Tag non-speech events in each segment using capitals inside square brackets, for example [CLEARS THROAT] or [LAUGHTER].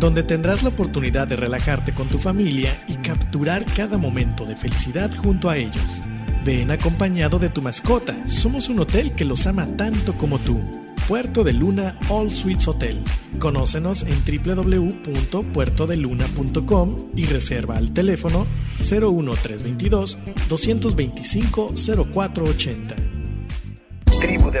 donde tendrás la oportunidad de relajarte con tu familia y capturar cada momento de felicidad junto a ellos. Ven acompañado de tu mascota, somos un hotel que los ama tanto como tú. Puerto de Luna All Suites Hotel. Conócenos en www.puertodeluna.com y reserva al teléfono 01322 225 0480. Tribu de.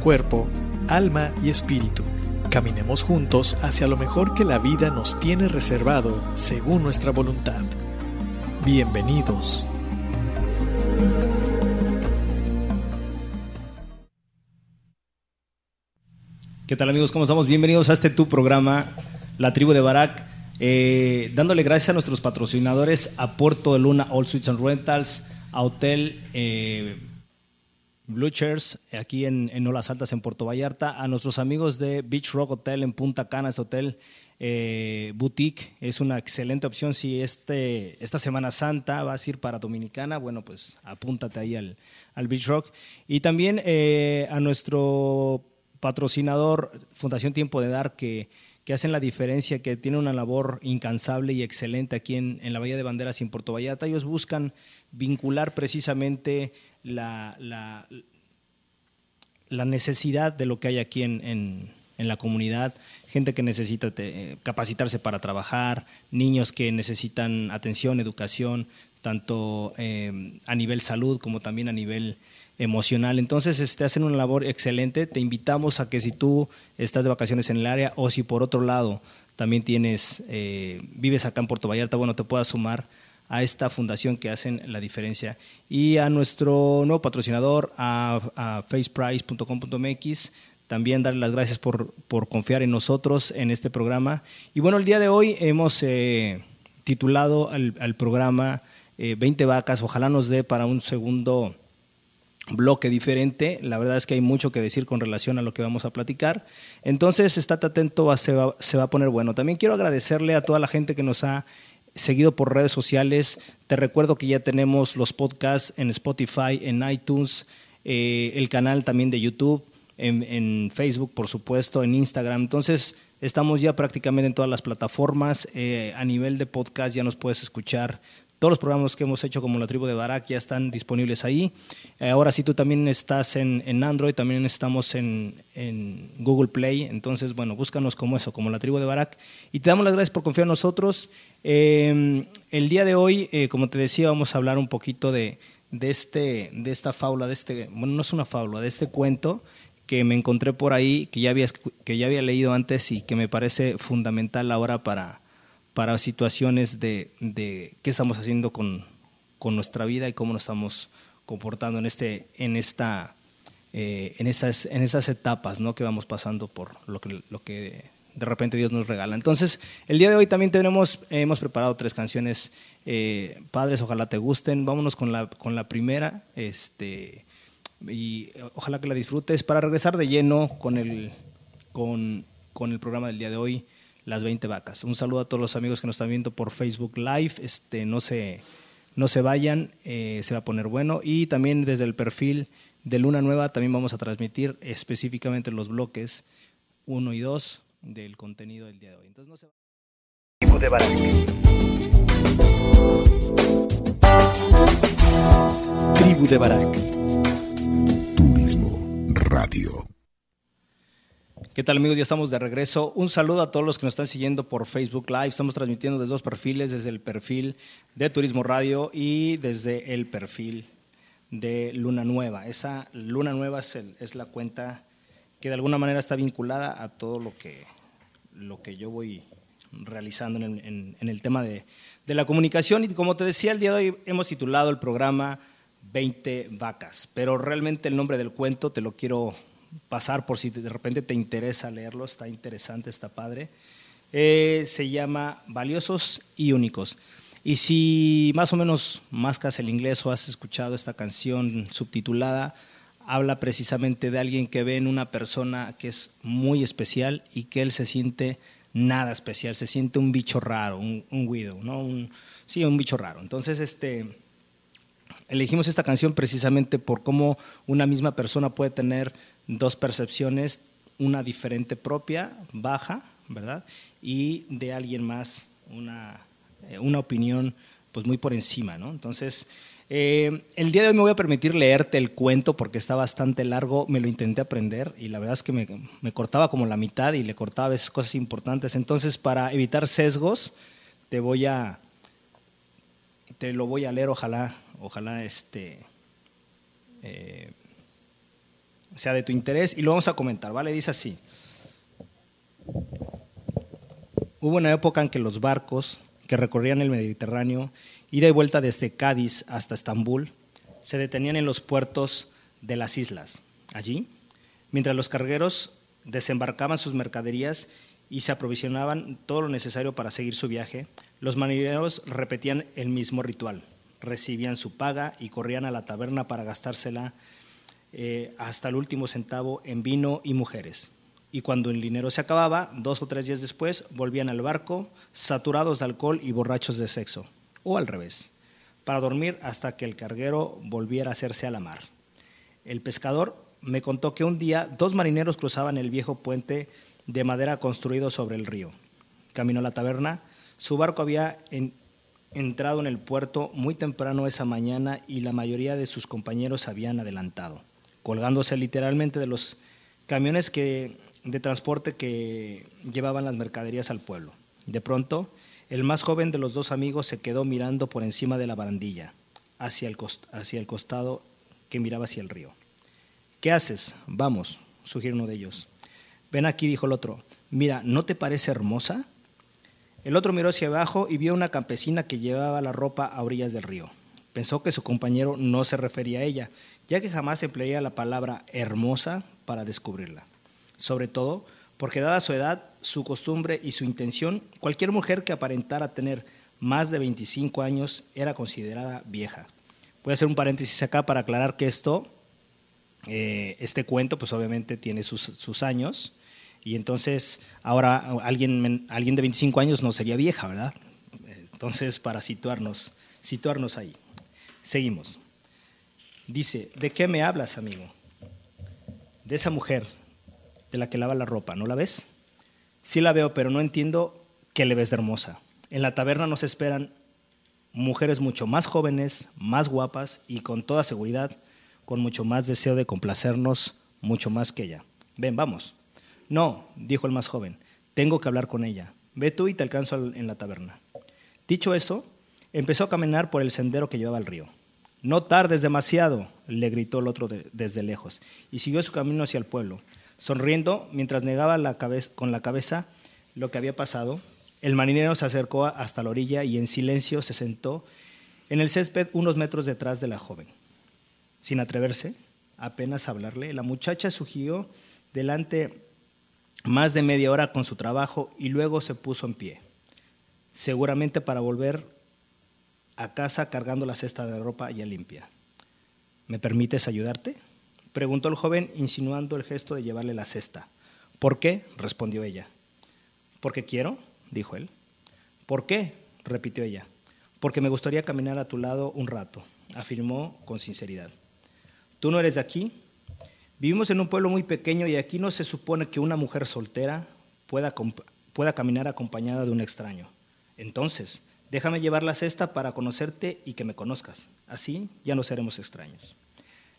cuerpo, alma y espíritu. Caminemos juntos hacia lo mejor que la vida nos tiene reservado según nuestra voluntad. Bienvenidos. ¿Qué tal amigos? ¿Cómo estamos? Bienvenidos a este tu programa, La Tribu de Barak. Eh, dándole gracias a nuestros patrocinadores, a Puerto de Luna, All Suites and Rentals, a Hotel eh, Blue Chairs, aquí en, en Olas Altas, en Puerto Vallarta, a nuestros amigos de Beach Rock Hotel en Punta Cana, este hotel eh, boutique, es una excelente opción si este, esta Semana Santa vas a ir para Dominicana, bueno, pues apúntate ahí al, al Beach Rock. Y también eh, a nuestro patrocinador, Fundación Tiempo de Dar, que que hacen la diferencia, que tienen una labor incansable y excelente aquí en, en la Bahía de Banderas y en Puerto Vallarta. Ellos buscan vincular precisamente la, la, la necesidad de lo que hay aquí en, en, en la comunidad, gente que necesita te, capacitarse para trabajar, niños que necesitan atención, educación, tanto eh, a nivel salud como también a nivel emocional. Entonces, este, hacen una labor excelente. Te invitamos a que si tú estás de vacaciones en el área o si por otro lado también tienes, eh, vives acá en Puerto Vallarta, bueno, te puedas sumar a esta fundación que hacen la diferencia. Y a nuestro nuevo patrocinador, a, faceprice.com.mx, también darle las gracias por, por, confiar en nosotros en este programa. Y bueno, el día de hoy hemos eh, titulado al, al programa eh, 20 vacas, ojalá nos dé para un segundo bloque diferente. La verdad es que hay mucho que decir con relación a lo que vamos a platicar. Entonces, estate atento, se va, se va a poner bueno. También quiero agradecerle a toda la gente que nos ha seguido por redes sociales. Te recuerdo que ya tenemos los podcasts en Spotify, en iTunes, eh, el canal también de YouTube, en, Facebook, por supuesto, en Instagram. Entonces, estamos ya prácticamente en todas las plataformas. Eh, a nivel de podcast ya nos puedes escuchar todos los programas que hemos hecho como la tribu de Barak ya están disponibles ahí. Eh, ahora sí tú también estás en, en Android, también estamos en, en, Google Play. Entonces, bueno, búscanos como eso, como la tribu de Barak. Y te damos las gracias por confiar en nosotros. Eh, el día de hoy, eh, como te decía, vamos a hablar un poquito de, de, este, de esta fábula, de este, bueno, no es una fábula, de este cuento que me encontré por ahí, que ya había, que ya había leído antes y que me parece fundamental ahora para para situaciones de, de qué estamos haciendo con, con, nuestra vida y cómo nos estamos comportando en, este, en, esta, eh, en, esas, en esas etapas ¿no? que vamos pasando por lo que, lo que de repente Dios nos regala. Entonces, el día de hoy también tenemos, hemos preparado tres canciones. Eh, padres, ojalá te gusten. Vámonos con la, con la primera. Este, y ojalá que la disfrutes. Para regresar de lleno con el, con, con el programa del día de hoy las 20 vacas. Un saludo a todos los amigos que nos están viendo por Facebook Live. Este, no se, No se vayan, eh, se va a poner bueno. Y también desde el perfil de Luna Nueva también vamos a transmitir específicamente los bloques 1 y 2 del contenido del día de hoy. Entonces no se Tribu de Barak. Tribu de Barak. Turismo Radio. ¿Qué tal amigos? Ya estamos de regreso. Un saludo a todos los que nos están siguiendo por Facebook Live. Estamos transmitiendo desde dos perfiles, desde el perfil de Turismo Radio y desde el perfil de Luna Nueva. Esa Luna Nueva es, el- es la cuenta que de alguna manera está vinculada a todo lo que, lo que yo voy realizando en el, tema de, de la comunicación. Y como te decía, el día de hoy hemos titulado el programa 20 vacas, pero realmente el nombre del cuento te lo quiero pasar por si de repente te interesa leerlo, está interesante, está padre. Eh, se llama Valiosos y Únicos. Y si más o menos mascas el inglés o has escuchado esta canción subtitulada, habla precisamente de alguien que ve en una persona que es muy especial y que él se siente nada especial, se siente un bicho raro, un, un widow, ¿no? Un, sí, un bicho raro. Entonces, este, elegimos esta canción precisamente por cómo una misma persona puede tener dos percepciones, una diferente propia, baja, ¿verdad? Y de alguien más, una, eh, una opinión pues muy por encima, ¿no? Entonces, eh, el día de hoy me voy a permitir leerte el cuento porque está bastante largo, me lo intenté aprender y la verdad es que me, me cortaba como la mitad y le cortaba a veces cosas importantes. Entonces, para evitar sesgos, te voy a, te lo voy a leer, ojalá, ojalá este eh, sea de tu interés y lo vamos a comentar, ¿vale? Dice así. Hubo una época en que los barcos que recorrían el Mediterráneo, ida y vuelta desde Cádiz hasta Estambul, se detenían en los puertos de las islas. Allí, mientras los cargueros desembarcaban sus mercaderías y se aprovisionaban todo lo necesario para seguir su viaje, los marineros repetían el mismo ritual. Recibían su paga y corrían a la taberna para gastársela eh, hasta el último centavo en vino y mujeres. Y cuando el dinero se acababa, dos o tres días después, volvían al barco, saturados de alcohol y borrachos de sexo, o al revés, para dormir hasta que el carguero volviera a hacerse a la mar. El pescador me contó que un día dos marineros cruzaban el viejo puente de madera construido sobre el río. Camino a la taberna, su barco había en- entrado en el puerto muy temprano esa mañana y la mayoría de sus compañeros habían adelantado, colgándose literalmente de los camiones de transporte que llevaban las mercaderías al pueblo. De pronto, el más joven de los dos amigos se quedó mirando por encima de la barandilla, hacia el, hacia el costado que miraba hacia el río. ¿Qué haces? Vamos, sugirió uno de ellos. Ven aquí, dijo el otro. Mira, ¿no te parece hermosa? El otro miró hacia abajo y vio una campesina que llevaba la ropa a orillas del río. Pensó que su compañero no se refería a ella, ya que jamás emplearía la palabra hermosa para descubrirla. Sobre todo porque dada su edad, su costumbre y su intención, cualquier mujer que aparentara tener más de 25 años era considerada vieja. Voy a hacer un paréntesis acá para aclarar que esto, eh, este cuento, pues obviamente tiene sus, sus años, y entonces ahora alguien, alguien de 25 años no sería vieja, ¿verdad? Entonces, para situarnos, situarnos ahí. Seguimos. Dice, ¿de qué me hablas, amigo? De esa mujer de la que lava la ropa, ¿no la ves? Sí la veo, pero no entiendo qué le ves de hermosa. En la taberna nos esperan mujeres mucho más jóvenes, más guapas y con toda seguridad, con mucho más deseo de complacernos, mucho más que ella. Ven, vamos. No, dijo el más joven, tengo que hablar con ella. Ve tú y te alcanzo al- en la taberna. Dicho eso, empezó a caminar por el sendero que llevaba al río. No tardes demasiado, le gritó el otro de- desde lejos, y siguió su camino hacia el pueblo. Sonriendo, mientras negaba con la cabeza lo que había pasado, el marinero se acercó hasta la orilla y en silencio se sentó en el césped unos metros detrás de la joven. Sin atreverse apenas a hablarle, la muchacha sugirió delante más de media hora con su trabajo y luego se puso en pie, seguramente para volver a casa cargando la cesta de ropa ya limpia. ¿Me permites ayudarte? Preguntó el joven, insinuando el gesto de llevarle la cesta. ¿Por qué? respondió ella. Porque quiero, dijo él. ¿Por qué? repitió ella. porque me gustaría caminar a tu lado un rato, afirmó con sinceridad. ¿Tú no eres de aquí? Vivimos en un pueblo muy pequeño y aquí no se supone que una mujer soltera pueda, pueda caminar acompañada de un extraño. Entonces, déjame llevar la cesta para conocerte y que me conozcas. Así ya no seremos extraños.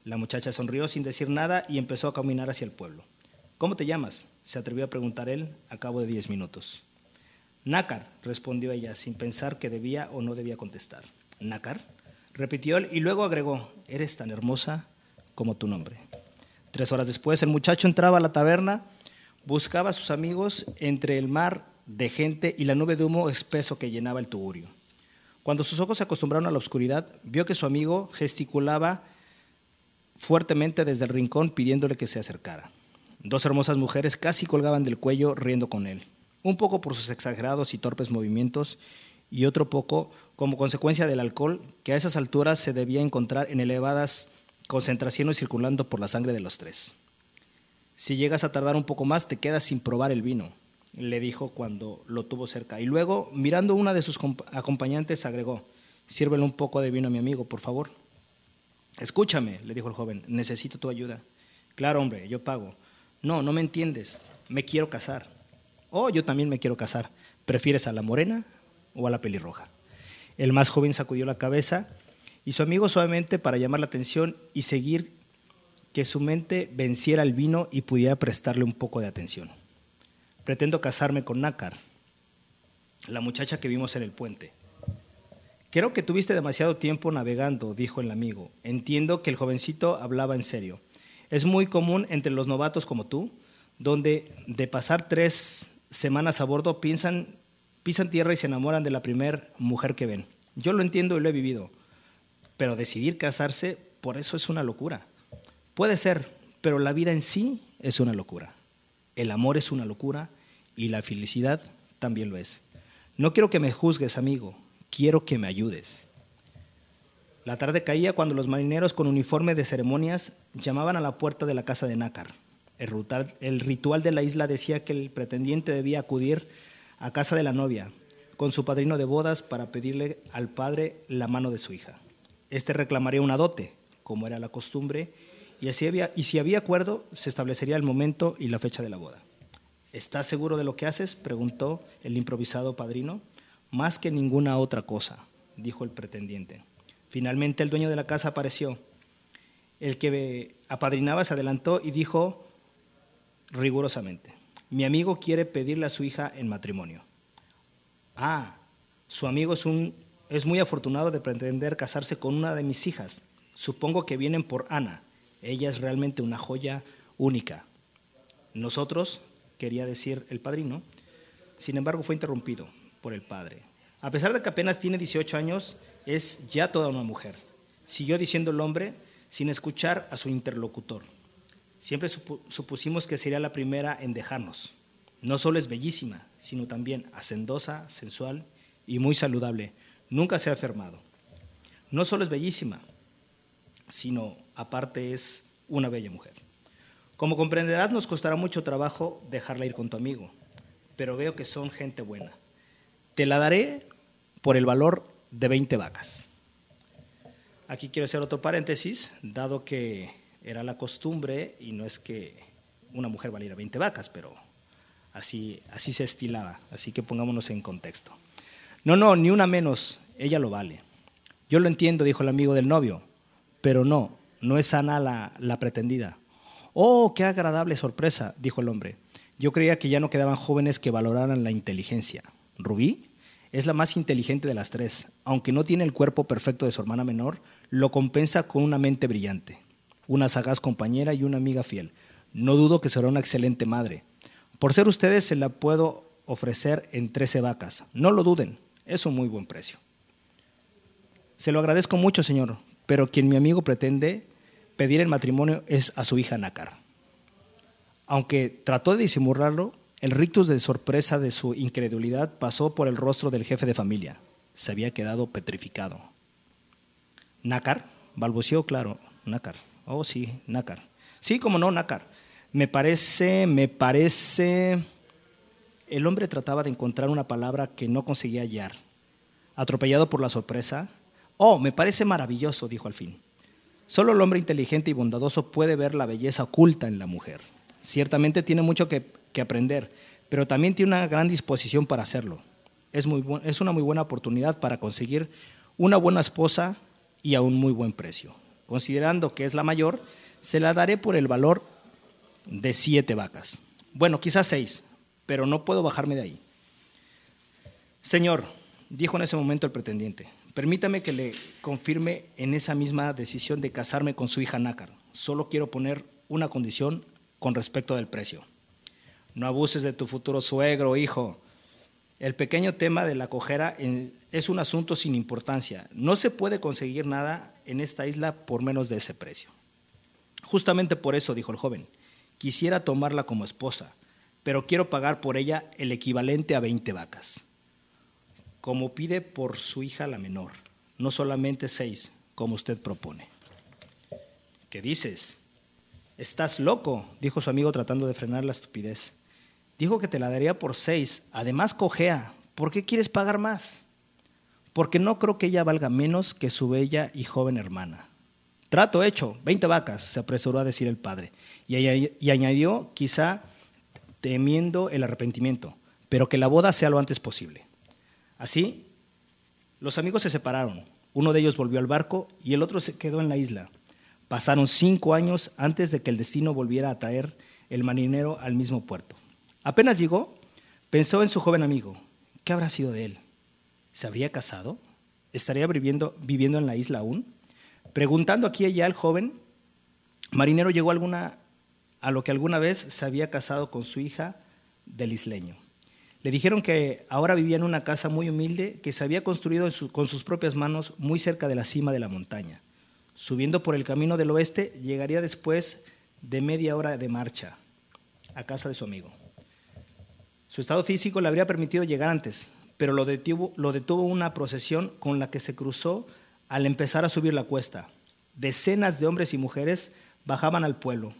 La muchacha sonrió sin decir nada y empezó a caminar hacia el pueblo. ¿Cómo te llamas? se atrevió a preguntar él a cabo de diez minutos. Nácar, respondió ella, sin pensar que debía o no debía contestar. Nácar, repitió él y luego agregó, eres tan hermosa como tu nombre. Tres horas después, el muchacho entraba a la taberna, buscaba a sus amigos entre el mar de gente y la nube de humo espeso que llenaba el tugurio. Cuando sus ojos se acostumbraron a la oscuridad, vio que su amigo gesticulaba fuertemente desde el rincón pidiéndole que se acercara. Dos hermosas mujeres casi colgaban del cuello riendo con él, un poco por sus exagerados y torpes movimientos y otro poco como consecuencia del alcohol que a esas alturas se debía encontrar en elevadas concentraciones circulando por la sangre de los tres. Si llegas a tardar un poco más, te quedas sin probar el vino, le dijo cuando lo tuvo cerca. Y luego, mirando una de sus acompañantes, agregó, sírvele un poco de vino a mi amigo, por favor. Escúchame, le dijo el joven, necesito tu ayuda. Claro, hombre, yo pago. No, no me entiendes, me quiero casar. Oh, yo también me quiero casar. ¿Prefieres a la morena o a la pelirroja? El más joven sacudió la cabeza y su amigo suavemente para llamar la atención y seguir que su mente venciera el vino y pudiera prestarle un poco de atención. Pretendo casarme con Nácar, la muchacha que vimos en el puente. Creo que tuviste demasiado tiempo navegando, dijo el amigo. Entiendo que el jovencito hablaba en serio. Es muy común entre los novatos como tú, donde de pasar tres semanas a bordo piensan, pisan tierra y se enamoran de la primera mujer que ven. Yo lo entiendo y lo he vivido, pero decidir casarse, por eso es una locura. Puede ser, pero la vida en sí es una locura. El amor es una locura y la felicidad también lo es. No quiero que me juzgues, amigo quiero que me ayudes. La tarde caía cuando los marineros con uniforme de ceremonias llamaban a la puerta de la casa de Nácar. El ritual de la isla decía que el pretendiente debía acudir a casa de la novia con su padrino de bodas para pedirle al padre la mano de su hija. Este reclamaría una dote, como era la costumbre, y, y si había acuerdo, se establecería el momento y la fecha de la boda. ¿Estás seguro de lo que haces? preguntó el improvisado padrino. Más que ninguna otra cosa, dijo el pretendiente. Finalmente el dueño de la casa apareció. El que apadrinaba se adelantó y dijo rigurosamente, mi amigo quiere pedirle a su hija en matrimonio. Ah, su amigo es, un, es muy afortunado de pretender casarse con una de mis hijas. Supongo que vienen por Ana. Ella es realmente una joya única. Nosotros, quería decir el padrino, sin embargo fue interrumpido por el padre. A pesar de que apenas tiene 18 años, es ya toda una mujer. Siguió diciendo el hombre sin escuchar a su interlocutor. Siempre supusimos que sería la primera en dejarnos. No solo es bellísima, sino también hacendosa, sensual y muy saludable. Nunca se ha enfermado. No solo es bellísima, sino aparte es una bella mujer. Como comprenderás, nos costará mucho trabajo dejarla ir con tu amigo, pero veo que son gente buena. Te la daré por el valor de 20 vacas. Aquí quiero hacer otro paréntesis, dado que era la costumbre, y no es que una mujer valiera 20 vacas, pero así, así se estilaba, así que pongámonos en contexto. No, no, ni una menos, ella lo vale. Yo lo entiendo, dijo el amigo del novio, pero no, no es Ana la, la pretendida. Oh, qué agradable sorpresa, dijo el hombre. Yo creía que ya no quedaban jóvenes que valoraran la inteligencia. Rubí es la más inteligente de las tres. Aunque no tiene el cuerpo perfecto de su hermana menor, lo compensa con una mente brillante, una sagaz compañera y una amiga fiel. No dudo que será una excelente madre. Por ser ustedes se la puedo ofrecer en 13 vacas. No lo duden, es un muy buen precio. Se lo agradezco mucho, señor, pero quien mi amigo pretende pedir el matrimonio es a su hija Nácar. Aunque trató de disimularlo, el rictus de sorpresa de su incredulidad pasó por el rostro del jefe de familia. Se había quedado petrificado. ¿Nácar? balbuceó claro. Nácar. Oh, sí, nácar. Sí, como no, nácar. Me parece, me parece... El hombre trataba de encontrar una palabra que no conseguía hallar. atropellado por la sorpresa. Oh, me parece maravilloso, dijo al fin. Solo el hombre inteligente y bondadoso puede ver la belleza oculta en la mujer. Ciertamente tiene mucho que, que aprender, pero también tiene una gran disposición para hacerlo. Es, muy es una muy buena oportunidad para conseguir una buena esposa y a un muy buen precio. Considerando que es la mayor, se la daré por el valor de siete vacas. Bueno, quizás seis, pero no puedo bajarme de ahí. Señor, dijo en ese momento el pretendiente, permítame que le confirme en esa misma decisión de casarme con su hija Nácar. Solo quiero poner una condición con respecto del precio. No abuses de tu futuro suegro, hijo. El pequeño tema de la cojera es un asunto sin importancia. No se puede conseguir nada en esta isla por menos de ese precio. Justamente por eso, dijo el joven, quisiera tomarla como esposa, pero quiero pagar por ella el equivalente a 20 vacas como pide por su hija la menor, no solamente seis, como usted propone. ¿Qué dices? Estás loco, dijo su amigo tratando de frenar la estupidez. Dijo que te la daría por seis, además cojea. ¿Por qué quieres pagar más? Porque no creo que ella valga menos que su bella y joven hermana. Trato hecho, veinte vacas, se apresuró a decir el padre, y, añadió, quizá temiendo el arrepentimiento, pero que la boda sea lo antes posible. Así, los amigos se separaron. Uno de ellos volvió al barco y el otro se quedó en la isla. Pasaron cinco años antes de que el destino volviera a traer el marinero al mismo puerto. Apenas llegó, pensó en su joven amigo. ¿Qué habrá sido de él? ¿Se habría casado? ¿Estaría viviendo, en la isla aún? Preguntando aquí y allá al joven, marinero llegó alguna, a lo que alguna vez se había casado con su hija del isleño. Le dijeron que ahora vivía en una casa muy humilde que se había construido con sus propias manos muy cerca de la cima de la montaña. Subiendo por el camino del oeste, llegaría después de media hora de marcha a casa de su amigo. Su estado físico le habría permitido llegar antes, pero lo detuvo, una procesión con la que se cruzó al empezar a subir la cuesta. Decenas de hombres y mujeres bajaban al pueblo.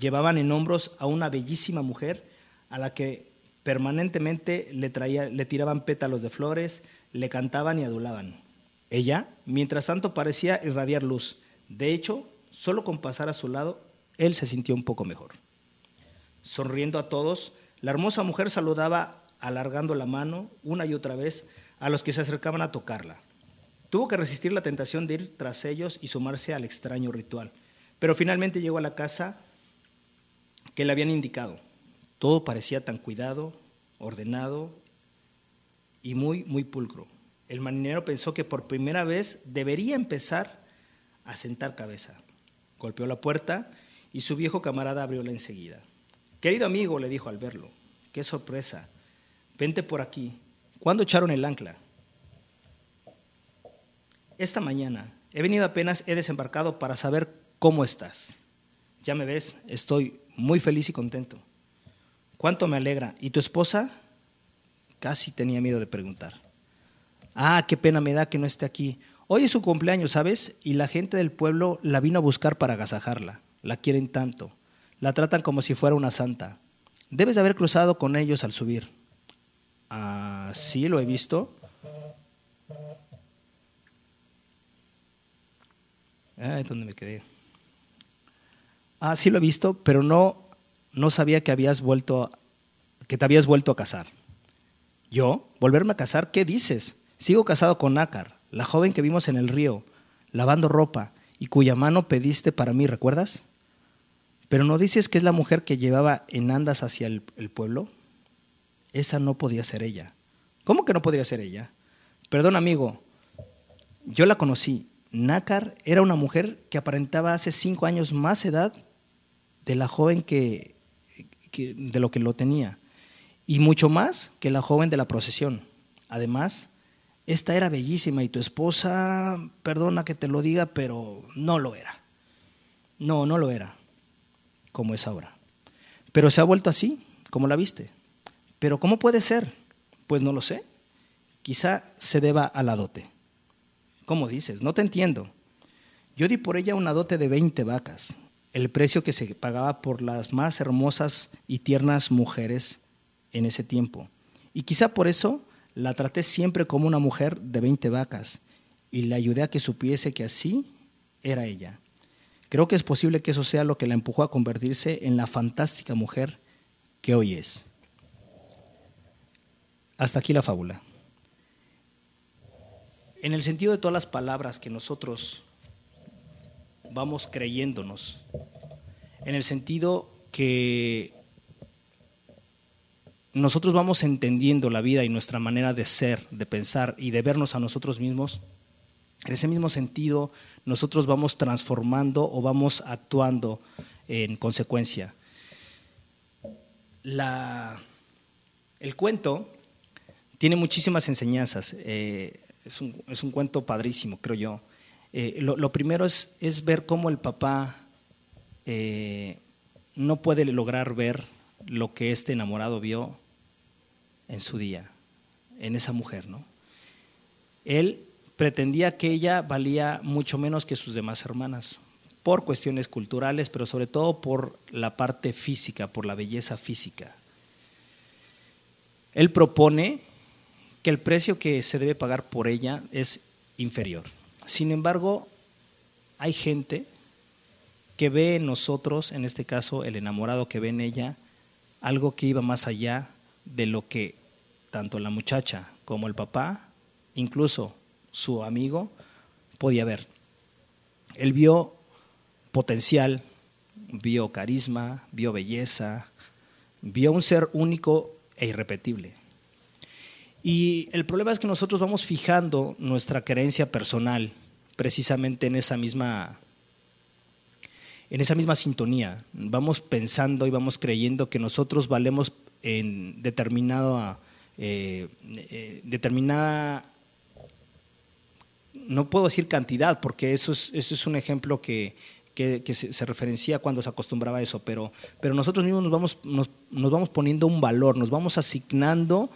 Llevaban en hombros a una bellísima mujer a la que Permanentemente le, le tiraban pétalos de flores, le cantaban y adulaban. Ella, mientras tanto, parecía irradiar luz. De hecho, solo con pasar a su lado, él se sintió un poco mejor. Sonriendo a todos, la hermosa mujer saludaba alargando la mano una y otra vez a los que se acercaban a tocarla. Tuvo que resistir la tentación de ir tras ellos y sumarse al extraño ritual, pero finalmente llegó a la casa que le habían indicado. Todo parecía tan cuidado, ordenado y muy, muy pulcro. El marinero pensó que por primera vez debería empezar a sentar cabeza. Golpeó la puerta y su viejo camarada abrióla enseguida. Querido amigo, le dijo al verlo, qué sorpresa. Vente por aquí. ¿Cuándo echaron el ancla? Esta mañana. He venido apenas, he desembarcado para saber cómo estás. Ya me ves, estoy muy feliz y contento. ¿Cuánto me alegra? ¿Y tu esposa? Casi tenía miedo de preguntar. Ah, qué pena me da que no esté aquí. Hoy es su cumpleaños, ¿sabes? Y la gente del pueblo la vino a buscar para agasajarla. La quieren tanto. La tratan como si fuera una santa. Debes de haber cruzado con ellos al subir. Ah, sí, lo he visto. Ay, ¿dónde me quedé? Ah, sí lo he visto, pero no no sabía que habías vuelto que te habías vuelto a casar. ¿Yo? ¿Volverme a casar? ¿Qué dices? Sigo casado con Nácar, la joven que vimos en el río, lavando ropa, y cuya mano pediste para mí, ¿recuerdas? Pero no dices que es la mujer que llevaba en andas hacia el, pueblo. Esa no podía ser ella. ¿Cómo que no podría ser ella? Perdón, amigo, yo la conocí. Nácar era una mujer que aparentaba hace cinco años más edad de la joven que, de lo que lo tenía. Y mucho más que la joven de la procesión. Además, esta era bellísima y tu esposa, perdona que te lo diga, pero no lo era. No, no lo era, como es ahora. Pero se ha vuelto así, como la viste. Pero ¿cómo puede ser? Pues no lo sé. Quizá se deba a la dote. ¿Cómo dices? No te entiendo. Yo di por ella una dote de 20 vacas el precio que se pagaba por las más hermosas y tiernas mujeres en ese tiempo. Y quizá por eso La traté siempre como una mujer de 20 vacas y le ayudé a que supiese que así era ella. Creo que es posible que eso sea lo que la empujó a convertirse en la fantástica mujer que hoy es. Hasta aquí la fábula. En el sentido de todas las palabras que nosotros vamos creyéndonos, en el sentido que nosotros vamos entendiendo la vida y nuestra manera de ser, de pensar y de vernos a nosotros mismos, en ese mismo sentido nosotros vamos transformando o vamos actuando en consecuencia. el cuento tiene muchísimas enseñanzas. Eh, es, un, cuento padrísimo, creo yo. Eh, lo, primero es, es, ver cómo el papá eh, no puede lograr ver lo que este enamorado vio en su día, en esa mujer, ¿no? Él pretendía que ella valía mucho menos que sus demás hermanas, por cuestiones culturales, pero sobre todo por la parte física, por la belleza física. Él propone que el precio que se debe pagar por ella es inferior. Sin embargo, hay gente que ve en nosotros, en este caso el enamorado que ve en ella, algo que iba más allá de lo que tanto la muchacha como el papá, incluso su amigo, podía ver. Él vio potencial, vio carisma, vio belleza, vio un ser único e irrepetible. Y el problema es que nosotros vamos fijando nuestra creencia personal precisamente en esa misma en esa misma sintonía. Vamos pensando y vamos creyendo que nosotros valemos en eh, eh, determinada, no puedo decir cantidad, porque eso es, eso es un ejemplo que, se, referencia cuando se acostumbraba a eso, pero, pero nosotros mismos nos vamos, nos, nos vamos poniendo un valor, nos vamos asignando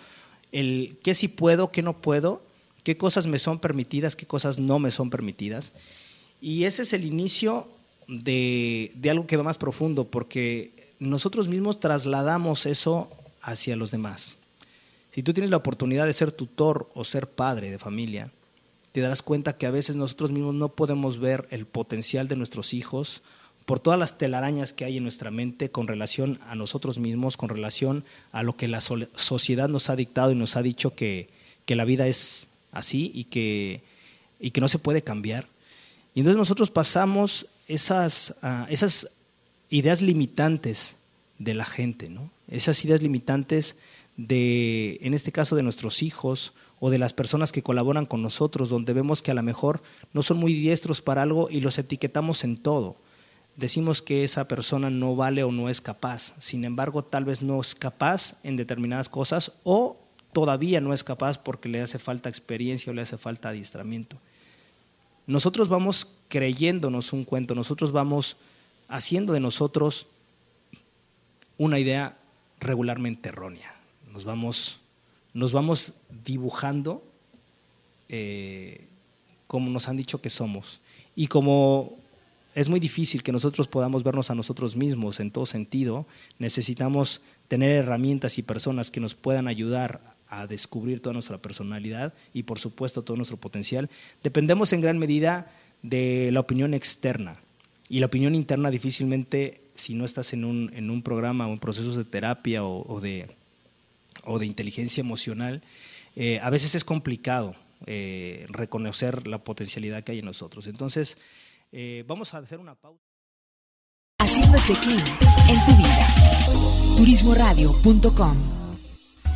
el qué sí puedo, qué no puedo, qué cosas me son permitidas, qué cosas no me son permitidas. Y ese es el inicio de, algo que va más profundo, porque nosotros mismos trasladamos eso hacia los demás. Si tú tienes la oportunidad de ser tutor o ser padre de familia, te darás cuenta que a veces nosotros mismos no podemos ver el potencial de nuestros hijos por todas las telarañas que hay en nuestra mente con relación a nosotros mismos, con relación a lo que la sociedad nos ha dictado y nos ha dicho que, que la vida es así y que, y que no se puede cambiar. Y entonces nosotros pasamos esas, ah, esas ideas limitantes de la gente, ¿no? esas ideas limitantes de, en este caso, de nuestros hijos o de las personas que colaboran con nosotros, donde vemos que a lo mejor no son muy diestros para algo y los etiquetamos en todo. Decimos que esa persona no vale o no es capaz, sin embargo, tal vez no es capaz en determinadas cosas o todavía no es capaz porque le hace falta experiencia o le hace falta adiestramiento nosotros vamos creyéndonos un cuento, nosotros vamos haciendo de nosotros una idea regularmente errónea. Nos vamos, nos vamos dibujando eh, como nos han dicho que somos. Y como es muy difícil que nosotros podamos vernos a nosotros mismos en todo sentido, necesitamos tener herramientas y personas que nos puedan ayudar a descubrir toda nuestra personalidad y por supuesto todo nuestro potencial, dependemos en gran medida de la opinión externa. Y la opinión interna difícilmente, si no estás en un, en un programa o en procesos de terapia o, de, o de inteligencia emocional, eh, a veces es complicado eh, reconocer la potencialidad que hay en nosotros. Entonces, eh, vamos a hacer una pausa. Haciendo check-in en tu vida. Turismoradio.com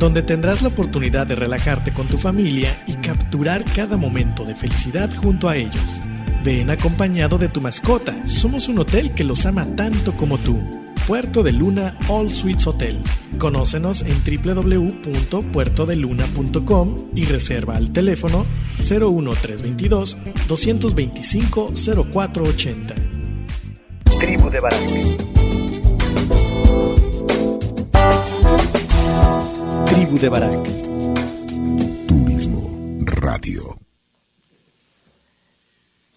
donde tendrás la oportunidad de relajarte con tu familia y capturar cada momento de felicidad junto a ellos. Ven acompañado de tu mascota, somos un hotel que los ama tanto como tú. Puerto de Luna All Suites Hotel. Conócenos en www.puertodeluna.com y reserva al teléfono 01322 225 0480. Tribu de. Tribu de Barak. Turismo Radio.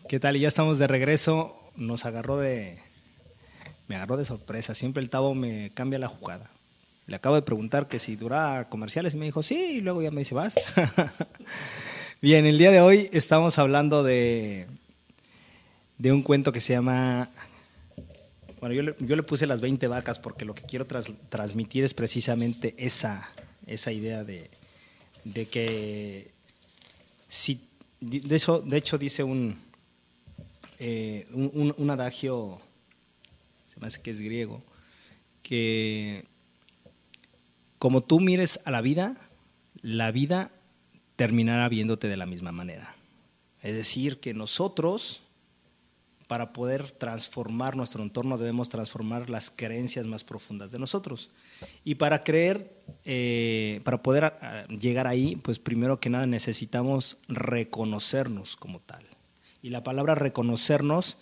¿Qué tal? Y ya estamos de regreso. Nos agarró de. Me agarró de sorpresa. Siempre el Tavo me cambia la jugada. Le acabo de preguntar que si dura comerciales y me dijo sí, y luego ya me dice vas. [LAUGHS] Bien, el día de hoy estamos hablando de, de un cuento que se llama. Bueno, yo le, yo le puse las 20 vacas porque lo que quiero tras- transmitir es precisamente esa, esa idea de, de que si. De, eso, de hecho, dice un, eh, un, un- un adagio, se me hace que es griego, que como tú mires a la vida, la vida terminará viéndote de la misma manera. Es decir, que nosotros, para poder transformar nuestro entorno, debemos transformar las creencias más profundas de nosotros. Y para creer, eh, para poder ah, llegar ahí, pues primero que nada necesitamos reconocernos como tal. Y la palabra reconocernos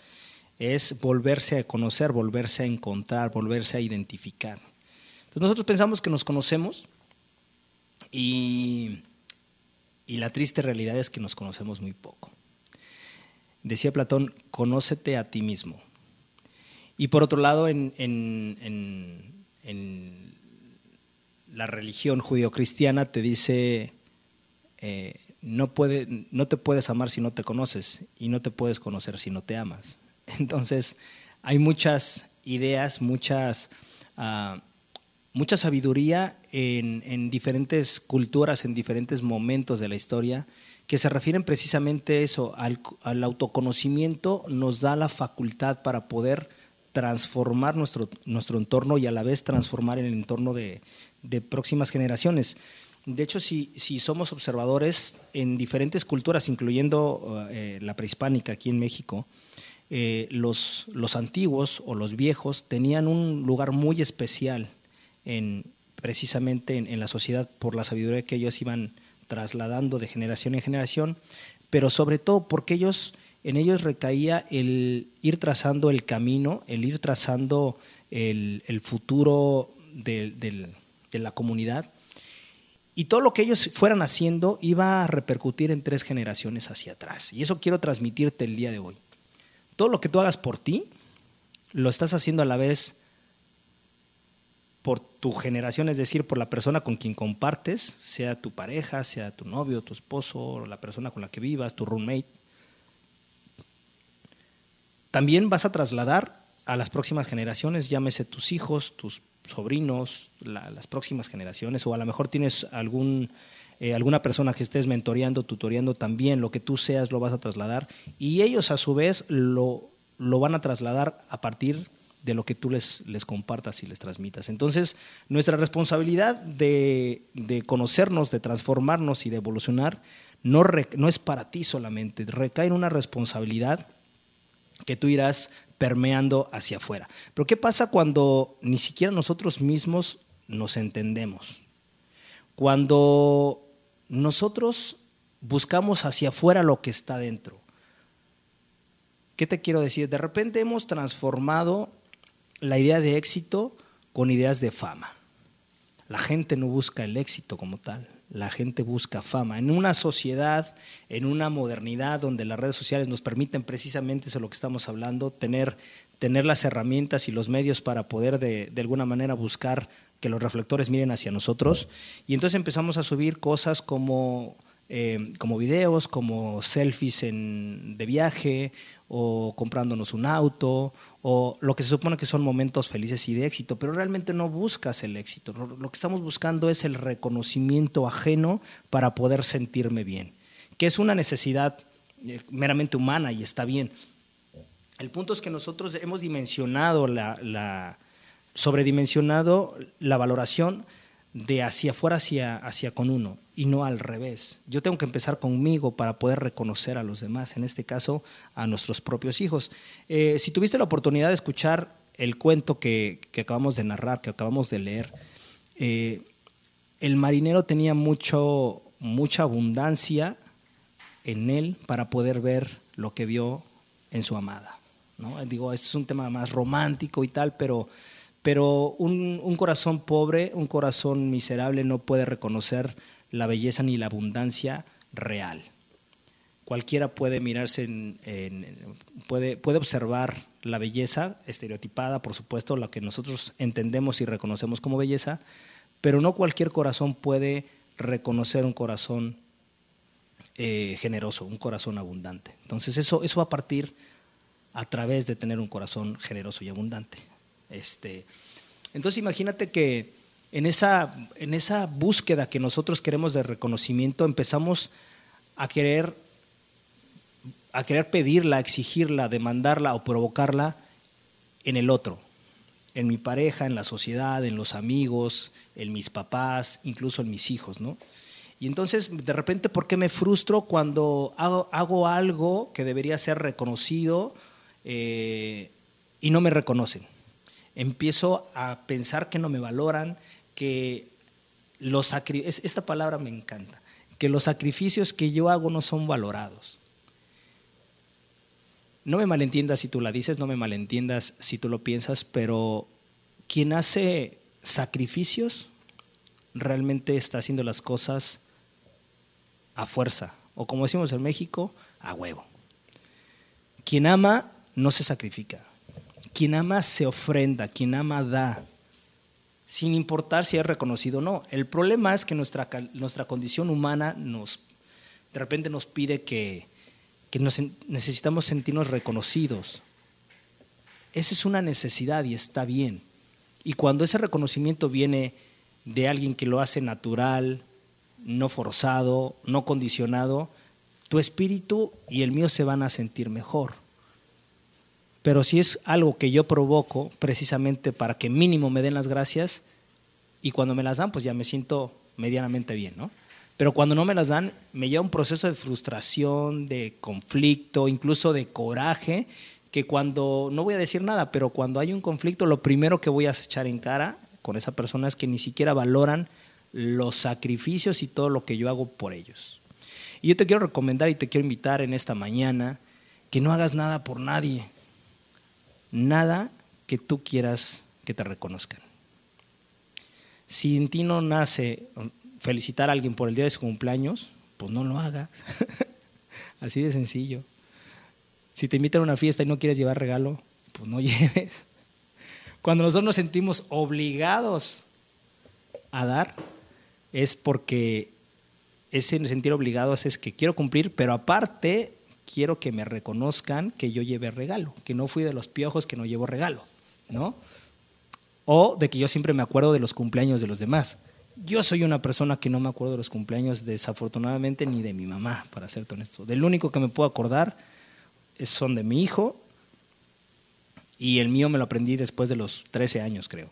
es volverse a conocer, volverse a encontrar, volverse a identificar. Entonces nosotros pensamos que nos conocemos y, y la triste realidad es que nos conocemos muy poco. Decía Platón, conócete a ti mismo. Y por otro lado, en, en- en- en la religión judio-cristiana te dice, eh, no, puede, no te puedes amar si no te conoces y no te puedes conocer si no te amas. [LAUGHS] Entonces, hay muchas ideas, muchas, ah, mucha sabiduría en, en diferentes culturas, en diferentes momentos de la historia, que se refieren precisamente a eso, al, al autoconocimiento nos da la facultad para poder transformar nuestro, nuestro entorno y a la vez transformar el entorno de, de próximas generaciones. De hecho, si, si somos observadores en diferentes culturas, incluyendo eh, la prehispánica aquí en México, eh, los, los antiguos o los viejos tenían un lugar muy especial en, precisamente en, en la sociedad por la sabiduría que ellos iban trasladando de generación en generación, pero sobre todo porque ellos, en ellos recaía el ir trazando el camino, el ir trazando el, futuro del- de la comunidad. Y todo lo que ellos fueran haciendo iba a repercutir en tres generaciones hacia atrás. Y eso quiero transmitirte el día de hoy. Todo lo que tú hagas por ti, lo estás haciendo a la vez tu generación, es decir, por la persona con quien compartes, sea tu pareja, sea tu novio, tu esposo, o la persona con la que vivas, tu roommate. También vas a trasladar a las próximas generaciones, llámese tus hijos, tus sobrinos, la- las próximas generaciones, o a lo mejor tienes algún, eh, alguna persona que estés mentoreando, tutoreando también, lo que tú seas lo vas a trasladar, y ellos a su vez lo, lo van a trasladar a partir de lo que tú les, les compartas y les transmitas. Entonces, nuestra responsabilidad de, de conocernos, de transformarnos y de evolucionar no, re- no es para ti solamente, recae en una responsabilidad que tú irás permeando hacia afuera. Pero ¿qué pasa cuando ni siquiera nosotros mismos nos entendemos? Cuando nosotros buscamos hacia afuera lo que está dentro. ¿Qué te quiero decir? De repente hemos transformado la idea de éxito con ideas de fama. La gente no busca el éxito como tal, la gente busca fama. En una sociedad, en una modernidad donde las redes sociales nos permiten precisamente eso de lo que estamos hablando, tener, tener las herramientas y los medios para poder de, de alguna manera buscar que los reflectores miren hacia nosotros. Y entonces empezamos a subir cosas como eh, como videos, como selfies de viaje o comprándonos un auto o lo que se supone que son momentos felices y de éxito, pero realmente no buscas el éxito. Lo que estamos buscando es el reconocimiento ajeno para poder sentirme bien, que es una necesidad eh, meramente humana y está bien. El punto es que nosotros hemos dimensionado la sobredimensionado la valoración de hacia afuera hacia, hacia con uno y no al revés. Yo tengo que empezar conmigo para poder reconocer a los demás, en este caso a nuestros propios hijos. Eh, si tuviste la oportunidad de escuchar el cuento que, acabamos de narrar, que acabamos de leer, eh, el marinero tenía mucho, mucha abundancia en él para poder ver lo que vio en su amada. ¿no? Digo, este es un tema más romántico y tal, pero pero un, corazón pobre, un corazón miserable no puede reconocer la belleza ni la abundancia real. Cualquiera puede mirarse, en, puede, puede observar la belleza estereotipada, por supuesto, la que nosotros entendemos y reconocemos como belleza, pero no cualquier corazón puede reconocer un corazón eh, generoso, un corazón abundante. Entonces eso, eso va a partir a través de tener un corazón generoso y abundante. Este, entonces imagínate que en esa, en esa búsqueda que nosotros queremos de reconocimiento empezamos a querer, a querer pedirla, exigirla, demandarla o provocarla en el otro, en mi pareja, en la sociedad, en los amigos, en mis papás, incluso en mis hijos, ¿no? Y entonces, de repente, ¿por qué me frustro cuando hago, hago algo que debería ser reconocido eh, y no me reconocen? Empiezo a pensar que no me valoran, que los esta palabra me encanta, que los sacrificios que yo hago no son valorados. No me malentiendas si tú la dices, no me malentiendas si tú lo piensas, pero quien hace sacrificios realmente está haciendo las cosas a fuerza, o como decimos en México, a huevo. Quien ama no se sacrifica. Quien ama se ofrenda, quien ama da, sin importar si es reconocido o no. El problema es que nuestra, nuestra condición humana nos, de repente nos pide que, que necesitamos sentirnos reconocidos. Esa es una necesidad y está bien. Y cuando ese reconocimiento viene de alguien que lo hace natural, no forzado, no condicionado, tu espíritu y el mío se van a sentir mejor. Pero si es algo que yo provoco precisamente para que mínimo me den las gracias y cuando me las dan, pues ya me siento medianamente bien, ¿no? Pero cuando no me las dan, me lleva un proceso de frustración, de conflicto, incluso de coraje, que cuando, no voy a decir nada, pero cuando hay un conflicto, lo primero que voy a echar en cara con esa persona es que ni siquiera valoran los sacrificios y todo lo que yo hago por ellos. Y yo te quiero recomendar y te quiero invitar en esta mañana que no hagas nada por nadie, nada que tú quieras que te reconozcan. Si en ti no nace felicitar a alguien por el día de su cumpleaños, pues no lo hagas. [LAUGHS] Así de sencillo. Si te invitan a una fiesta y no quieres llevar regalo, pues no [LAUGHS] lleves. Cuando nosotros nos sentimos obligados a dar, es porque ese sentir obligados es que quiero cumplir, pero aparte quiero que me reconozcan que yo llevé regalo, que no fui de los piojos que no llevo regalo, ¿no? O de que yo siempre me acuerdo de los cumpleaños de los demás. Yo soy una persona que no me acuerdo de los cumpleaños desafortunadamente ni de mi mamá, para ser honesto. Del único que me puedo acordar son de mi hijo y el mío me lo aprendí después de los 13 años, creo.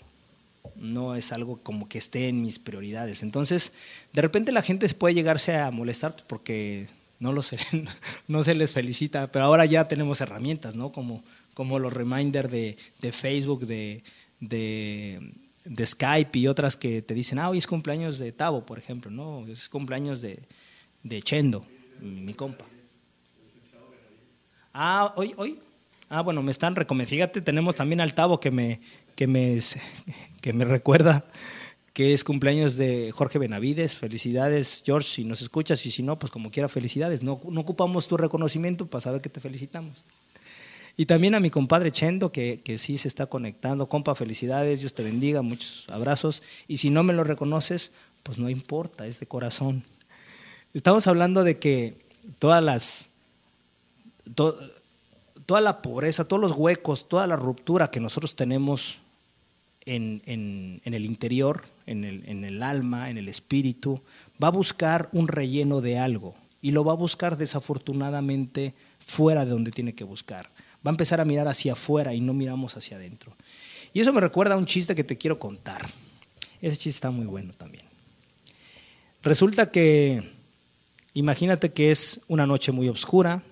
No es algo como que esté en mis prioridades. Entonces, de repente la gente puede llegarse a molestar porque no, lo sé, [LAUGHS] no se les felicita, pero ahora ya tenemos herramientas, ¿no? Como, como los reminders de, Facebook, de, de, Skype y otras que te dicen, ah, hoy es cumpleaños de Tavo, por ejemplo, ¿no? Es cumpleaños de, de Chendo, mi, compa. Ah, hoy, hoy. Ah, bueno, me están recomendando. Fíjate, tenemos también al Tavo que me, que me, [LAUGHS] que me recuerda que es cumpleaños de Jorge Benavides. Felicidades, George, si nos escuchas y si no, pues como quiera, felicidades. No, ocupamos tu reconocimiento para saber que te felicitamos. Y también a mi compadre Chendo, que, que sí se está conectando. Compa, felicidades, Dios te bendiga, muchos abrazos. Y si no me lo reconoces, pues no importa, es de corazón. Estamos hablando de que todas las. to- toda la pobreza, todos los huecos, toda la ruptura que nosotros tenemos en, en- en el interior, en el, en el alma, en el espíritu, va a buscar un relleno de algo y lo va a buscar desafortunadamente fuera de donde tiene que buscar. Va a empezar a mirar hacia afuera y no miramos hacia adentro. Y eso me recuerda a un chiste que te quiero contar. Ese chiste está muy bueno también. Resulta que, imagínate que es una noche muy oscura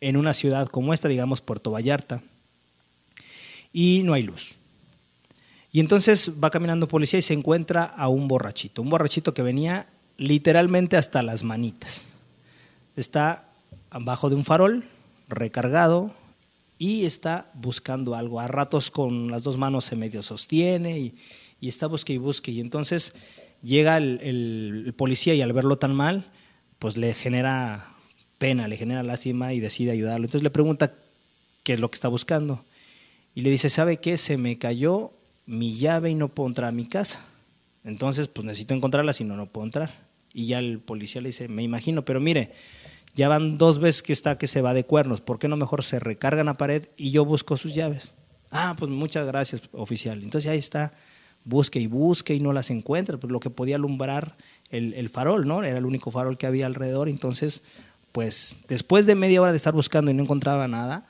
en una ciudad como esta, digamos Puerto Vallarta, y no hay luz. Y entonces va caminando policía y se encuentra a un borrachito, un borrachito que venía literalmente hasta las manitas. Está abajo de un farol, recargado, y está buscando algo. A ratos con las dos manos se medio sostiene y, y está busque y busque. Y entonces llega el, el- el policía y al verlo tan mal, pues le genera pena, le genera lástima y decide ayudarlo. Entonces le pregunta qué es lo que está buscando. Y le dice, ¿sabe qué? Se me cayó mi llave y no puedo entrar a mi casa. Entonces, pues necesito encontrarla, si no, no puedo entrar. Y ya el policía le dice, me imagino, pero mire, ya van dos veces que está que se va de cuernos, ¿por qué no mejor se recargan a pared y yo busco sus llaves? Ah, pues muchas gracias, oficial. Entonces ahí está, busque y busque y no las encuentra, pues lo que podía alumbrar el, el farol, ¿no? Era el único farol que había alrededor, entonces, pues después de media hora de estar buscando y no encontraba nada,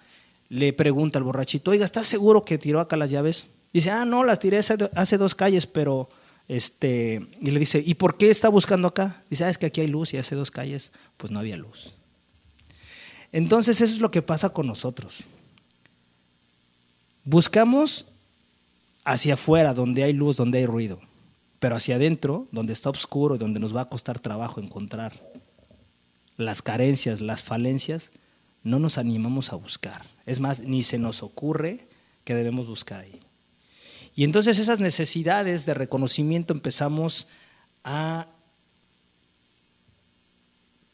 le pregunta al borrachito, oiga, ¿estás seguro que tiró acá las llaves? Dice, ah, no, las tiré hace, dos calles, pero, este, y le dice, ¿y por qué está buscando acá? Dice, ah, es que aquí hay luz y hace dos calles, pues no había luz. Entonces eso es lo que pasa con nosotros. Buscamos hacia afuera, donde hay luz, donde hay ruido, pero hacia adentro, donde está oscuro, donde nos va a costar trabajo encontrar las carencias, las falencias, no nos animamos a buscar. Es más, ni se nos ocurre que debemos buscar ahí. Y entonces esas necesidades de reconocimiento empezamos a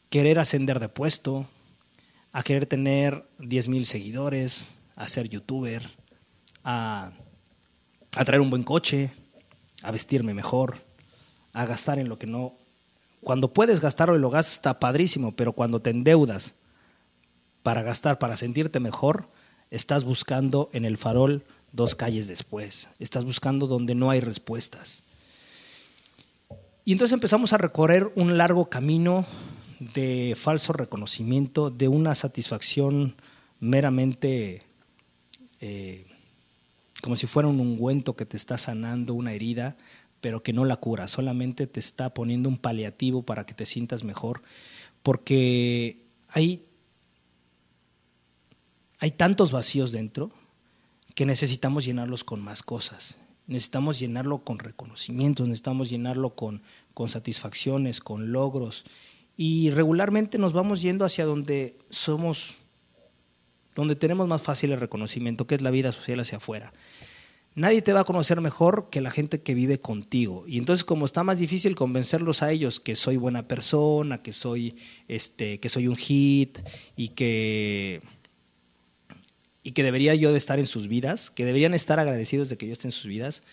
querer ascender de puesto, a querer tener 10 mil seguidores, a ser youtuber, a, traer un buen coche, a vestirme mejor, a gastar en lo que no... Cuando puedes gastarlo y lo gastas está padrísimo, pero cuando te endeudas para gastar, para sentirte mejor, estás buscando en el farol dos calles después, estás buscando donde no hay respuestas. Y entonces empezamos a recorrer un largo camino de falso reconocimiento, de una satisfacción meramente eh, como si fuera un ungüento que te está sanando una herida, pero que no la cura, solamente te está poniendo un paliativo para que te sientas mejor, porque hay, hay tantos vacíos dentro que necesitamos llenarlos con más cosas. Necesitamos llenarlo con reconocimientos, necesitamos llenarlo con, con satisfacciones, con logros. Y regularmente nos vamos yendo hacia donde somos, donde tenemos más fácil el reconocimiento, que es la vida social hacia afuera. Nadie te va a conocer mejor que la gente que vive contigo. Y entonces, como está más difícil convencerlos a ellos que soy buena persona, que soy, este, que soy un hit y que y que debería yo de estar en sus vidas, que deberían estar agradecidos de que yo esté en sus vidas.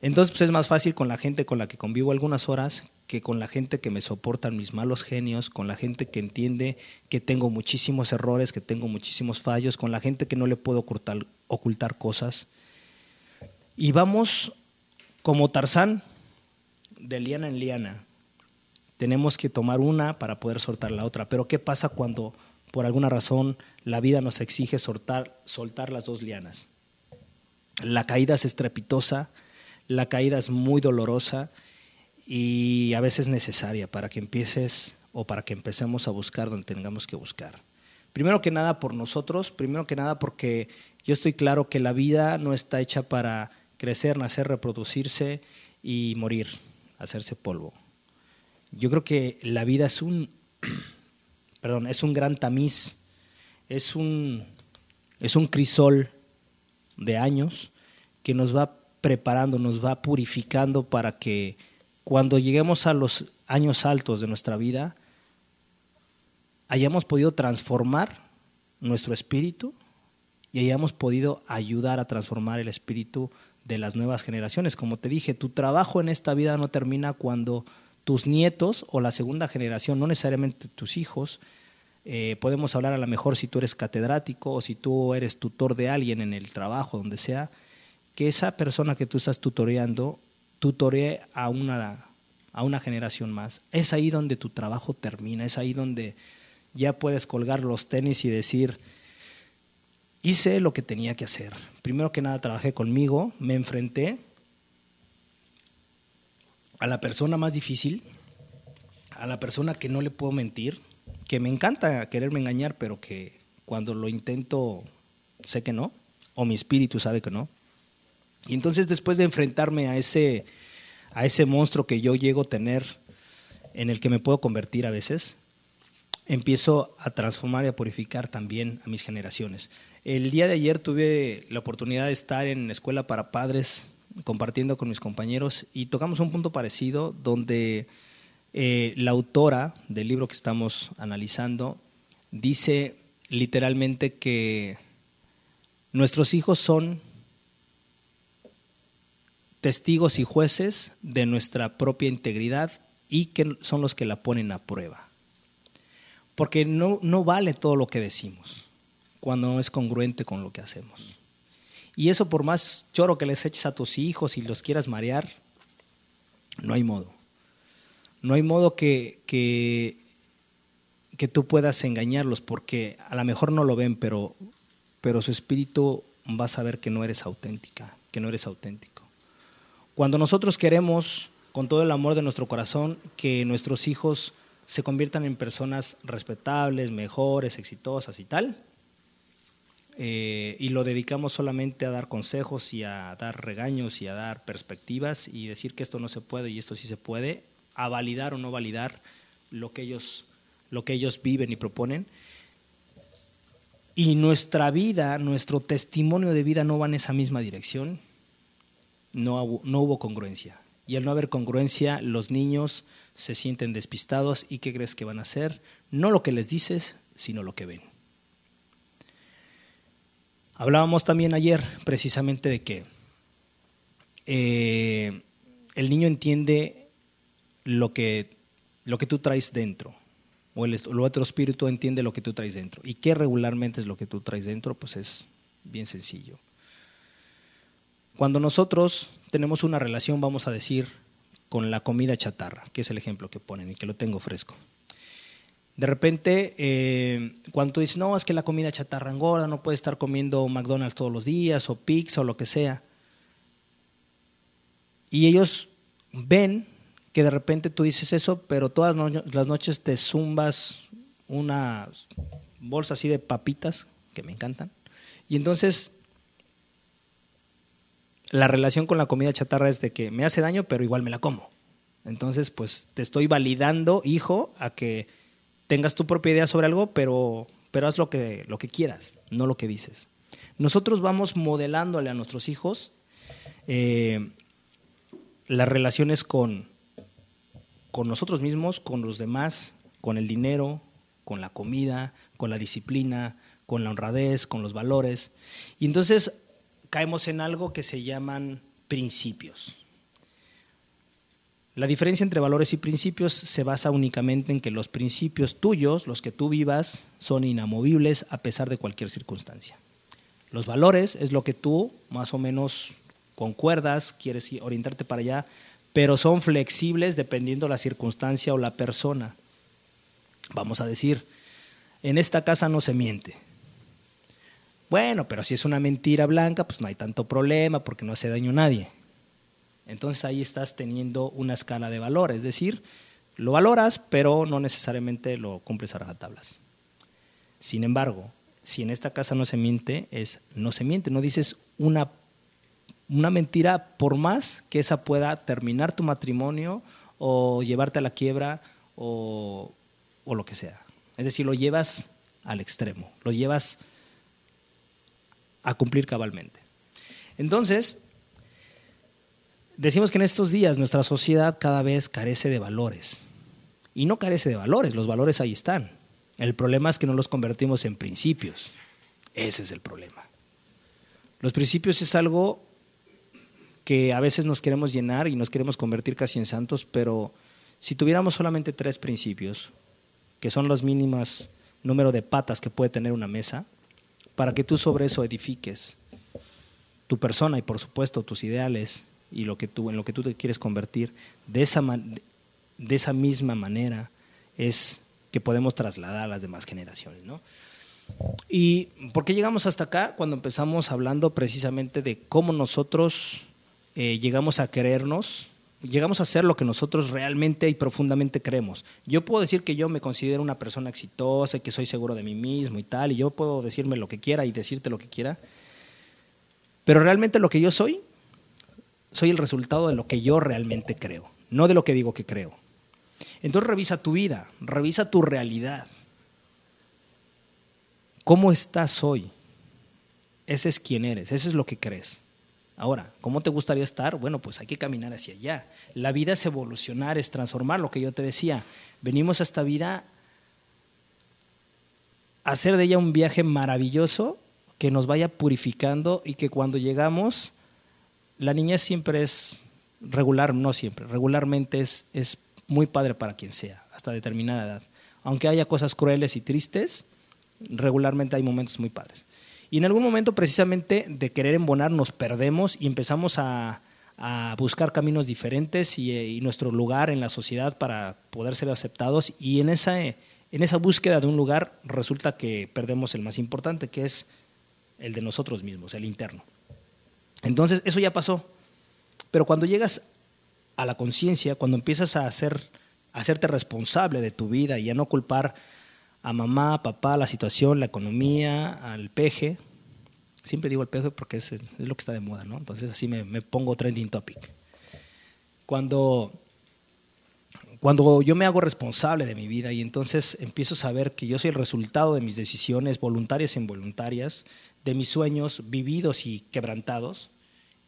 Entonces, pues es más fácil con la gente con la que convivo algunas horas que con la gente que me soportan mis malos genios, con la gente que entiende que tengo muchísimos errores, que tengo muchísimos fallos, con la gente que no le puedo ocultar, ocultar cosas. Y vamos como Tarzán, de liana en liana. Tenemos que tomar una para poder soltar la otra. Pero ¿qué pasa cuando por alguna razón la vida nos exige soltar, soltar las dos lianas. La caída es estrepitosa, la caída es muy dolorosa y a veces necesaria para que empieces o para que empecemos a buscar donde tengamos que buscar. Primero que nada por nosotros, primero que nada porque yo estoy claro que la vida no está hecha para crecer, nacer, reproducirse y morir, hacerse polvo. Yo creo que la vida es un [CLEARS THROAT] perdón, es un gran tamiz, es un, es un crisol de años que nos va preparando, nos va purificando para que cuando lleguemos a los años altos de nuestra vida, hayamos podido transformar nuestro espíritu y hayamos podido ayudar a transformar el espíritu de las nuevas generaciones. Como te dije, tu trabajo en esta vida no termina cuando tus nietos o la segunda generación, no necesariamente tus hijos, eh, podemos hablar a lo mejor si tú eres catedrático o si tú eres tutor de alguien en el trabajo, donde sea, que esa persona que tú estás tutoreando tutoree a una, a una generación más. Es ahí donde tu trabajo termina, es ahí donde ya puedes colgar los tenis y decir, hice lo que tenía que hacer. Primero que nada trabajé conmigo, me enfrenté a la persona más difícil, a la persona que no le puedo mentir, que me encanta quererme engañar, pero que cuando lo intento sé que no, o mi espíritu sabe que no. Y entonces después de enfrentarme a ese, a ese monstruo que yo llego a tener, en el que me puedo convertir a veces, empiezo a transformar y a purificar también a mis generaciones. El día de ayer tuve la oportunidad de estar en escuela para padres compartiendo con mis compañeros y tocamos un punto parecido donde eh, la autora del libro que estamos analizando dice literalmente que nuestros hijos son testigos y jueces de nuestra propia integridad y que son los que la ponen a prueba. Porque no, no vale todo lo que decimos cuando no es congruente con lo que hacemos. Y eso por más choro que les eches a tus hijos y los quieras marear, no hay modo. No hay modo que, que, tú puedas engañarlos porque a lo mejor no lo ven, pero, pero su espíritu va a saber que no eres auténtica, que no eres auténtico. Cuando nosotros queremos, con todo el amor de nuestro corazón, que nuestros hijos se conviertan en personas respetables, mejores, exitosas y tal, eh, y lo dedicamos solamente a dar consejos y a dar regaños y a dar perspectivas y decir que esto no se puede y esto sí se puede, a validar o no validar lo que ellos, lo que ellos viven y proponen. Y nuestra vida, nuestro testimonio de vida no va en esa misma dirección, no, no hubo congruencia. Y al no haber congruencia, los niños se sienten despistados y ¿qué crees que van a hacer? No lo que les dices, sino lo que ven. Hablábamos también ayer precisamente de que eh, el niño entiende lo que, lo que tú traes dentro, o el, otro espíritu entiende lo que tú traes dentro. ¿Y qué regularmente es lo que tú traes dentro? Pues es bien sencillo. Cuando nosotros tenemos una relación, vamos a decir, con la comida chatarra, que es el ejemplo que ponen y que lo tengo fresco. De repente, eh, cuando tú dices, no, es que la comida chatarra engorda, no puedes estar comiendo McDonald's todos los días o pizza o lo que sea. Y ellos ven que de repente tú dices eso, pero todas las noches te zumbas una bolsa así de papitas, que me encantan. Y entonces la relación con la comida chatarra es de que me hace daño, pero igual me la como. Entonces, pues te estoy validando, hijo, a que tengas tu propia idea sobre algo, pero, pero haz lo que, lo que quieras, no lo que dices. Nosotros vamos modelándole a nuestros hijos eh, las relaciones con, con nosotros mismos, con los demás, con el dinero, con la comida, con la disciplina, con la honradez, con los valores. Y entonces caemos en algo que se llaman principios. La diferencia entre valores y principios se basa únicamente en que los principios tuyos, los que tú vivas, son inamovibles a pesar de cualquier circunstancia. Los valores es lo que tú más o menos concuerdas, quieres orientarte para allá, pero son flexibles dependiendo la circunstancia o la persona. Vamos a decir, en esta casa no se miente, bueno, pero si es una mentira blanca, pues no hay tanto problema porque no hace daño a nadie. Entonces ahí estás teniendo una escala de valor, es decir, lo valoras, pero no necesariamente lo cumples a rajatablas. Sin embargo, si en esta casa no se miente, es no se miente, no dices una, una mentira por más que esa pueda terminar tu matrimonio o llevarte a la quiebra o, o lo que sea. Es decir, lo llevas al extremo, lo llevas a cumplir cabalmente. Entonces, decimos que en estos días nuestra sociedad cada vez carece de valores. Y no carece de valores, los valores ahí están. El problema es que no los convertimos en principios. Ese es el problema. Los principios es algo que a veces nos queremos llenar y nos queremos convertir casi en santos, pero si tuviéramos solamente tres principios, que son los mínimas número de patas que puede tener una mesa, para que tú sobre eso edifiques tu persona y por supuesto tus ideales y lo que tú, en lo que tú te quieres convertir, de esa, de esa misma manera es que podemos trasladar a las demás generaciones. ¿no? ¿Y por qué llegamos hasta acá? Cuando empezamos hablando precisamente de cómo nosotros eh, llegamos a querernos, llegamos a ser lo que nosotros realmente y profundamente creemos. Yo puedo decir que yo me considero una persona exitosa, que soy seguro de mí mismo y tal, y yo puedo decirme lo que quiera y decirte lo que quiera, pero realmente lo que yo soy, soy el resultado de lo que yo realmente creo, no de lo que digo que creo. Entonces revisa tu vida, revisa tu realidad. ¿Cómo estás hoy? Ese es quien eres, ese es lo que crees. Ahora, ¿cómo te gustaría estar? Bueno, pues hay que caminar hacia allá. La vida es evolucionar, es transformar, lo que yo te decía. Venimos a esta vida a hacer de ella un viaje maravilloso que nos vaya purificando y que cuando llegamos, la niñez siempre es regular, no siempre, regularmente es, es muy padre para quien sea, hasta determinada edad. Aunque haya cosas crueles y tristes, regularmente hay momentos muy padres. Y en algún momento precisamente de querer embonar nos perdemos y empezamos a, buscar caminos diferentes y, nuestro lugar en la sociedad para poder ser aceptados. Y en esa, en esa búsqueda de un lugar resulta que perdemos el más importante, que es el de nosotros mismos, el interno. Entonces, eso ya pasó. Pero cuando llegas a la conciencia, cuando empiezas a, hacer, a hacerte responsable de tu vida y a no culpar a mamá, papá, la situación, la economía, al peje. Siempre digo el peje porque es, lo que está de moda, ¿no? Entonces así me, pongo trending topic. Cuando, cuando yo me hago responsable de mi vida y entonces empiezo a saber que yo soy el resultado de mis decisiones voluntarias e involuntarias, de mis sueños vividos y quebrantados,